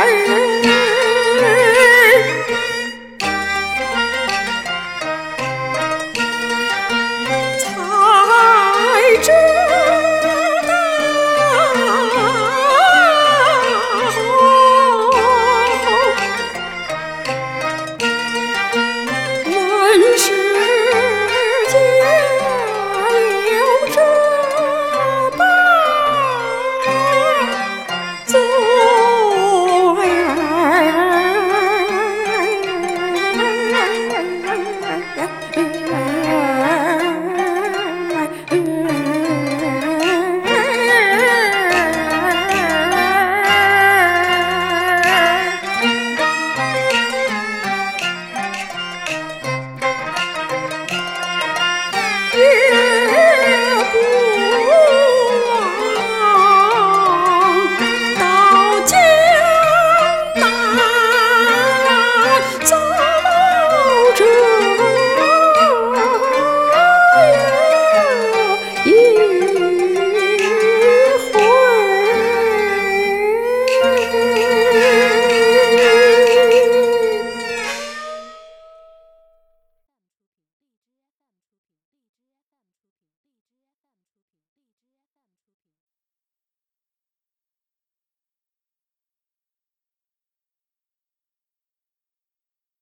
Hey.